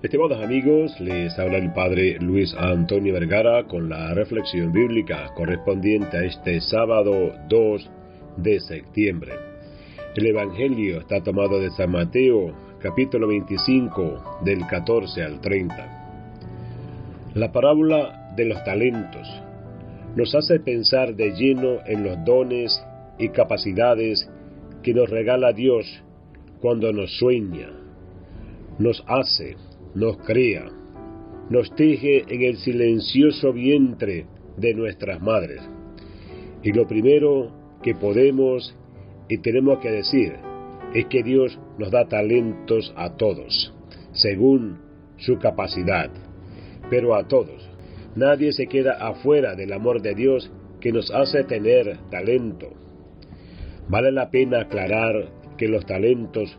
Estimados amigos, les habla el Padre Luis Antonio Vergara con la reflexión bíblica correspondiente a este sábado 2 de septiembre. El Evangelio está tomado de San Mateo, capítulo 25, del 14 al 30. La parábola de los talentos nos hace pensar de lleno en los dones y capacidades que nos regala Dios cuando nos sueña, nos hace, nos crea, nos teje en el silencioso vientre de nuestras madres. Y lo primero que podemos y tenemos que decir es que Dios nos da talentos a todos, según su capacidad, pero a todos. Nadie se queda afuera del amor de Dios que nos hace tener talento. Vale la pena aclarar que los talentos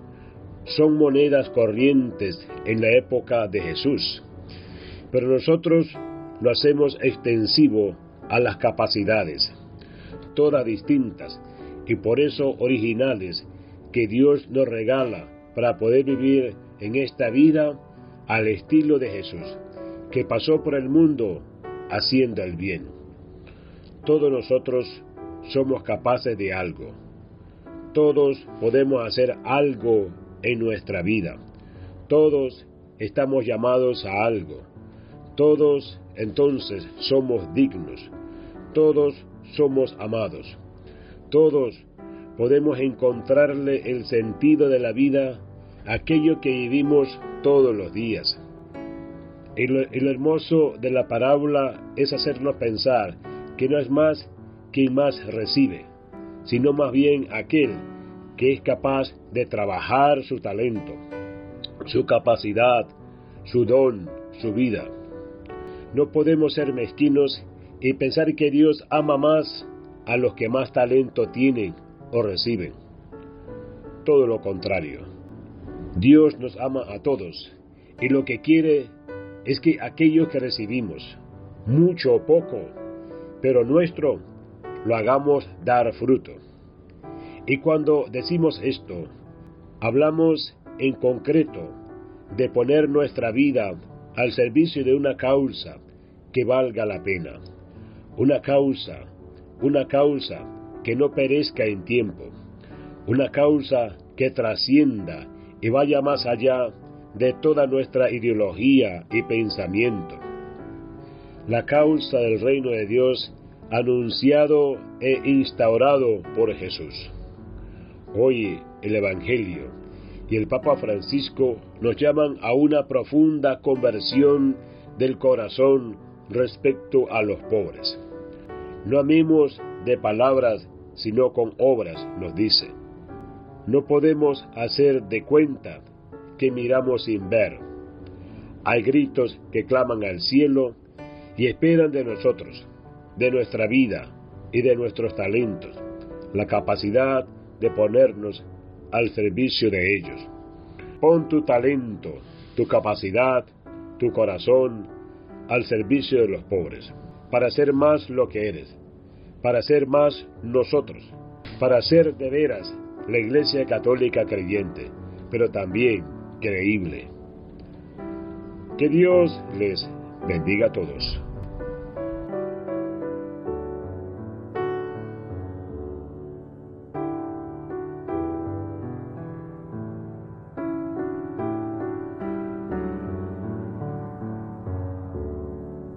son monedas corrientes en la época de Jesús, pero nosotros lo hacemos extensivo a las capacidades, todas distintas y por eso originales, que Dios nos regala para poder vivir en esta vida al estilo de Jesús, que pasó por el mundo haciendo el bien. Todos nosotros somos capaces de algo. Todos podemos hacer algo en nuestra vida. Todos estamos llamados a algo. Todos entonces somos dignos. Todos somos amados. Todos podemos encontrarle el sentido de la vida, aquello que vivimos todos los días. El, hermoso de la parábola es hacernos pensar que no es más quien más recibe, sino más bien aquel que es capaz de trabajar su talento, su capacidad, su don, su vida. No podemos ser mezquinos y pensar que Dios ama más a los que más talento tienen o reciben. Todo lo contrario. Dios nos ama a todos y lo que quiere es que aquellos que recibimos, mucho o poco, pero nuestro, lo hagamos dar fruto. Y cuando decimos esto, hablamos en concreto de poner nuestra vida al servicio de una causa que valga la pena. Una causa, una causa que no perezca en tiempo. Una causa que trascienda y vaya más allá de toda nuestra ideología y pensamiento. La causa del reino de Dios anunciado e instaurado por Jesús. Hoy el Evangelio y el Papa Francisco nos llaman a una profunda conversión del corazón respecto a los pobres. No amemos de palabras, sino con obras, nos dice. No podemos hacer de cuenta que miramos sin ver. Hay gritos que claman al cielo y esperan de nosotros, de nuestra vida y de nuestros talentos, la capacidad de ponernos al servicio de ellos. Pon tu talento, tu capacidad, tu corazón al servicio de los pobres, para ser más lo que eres, para ser más nosotros, para ser de veras la Iglesia Católica creyente, pero también creíble. Que Dios les bendiga a todos.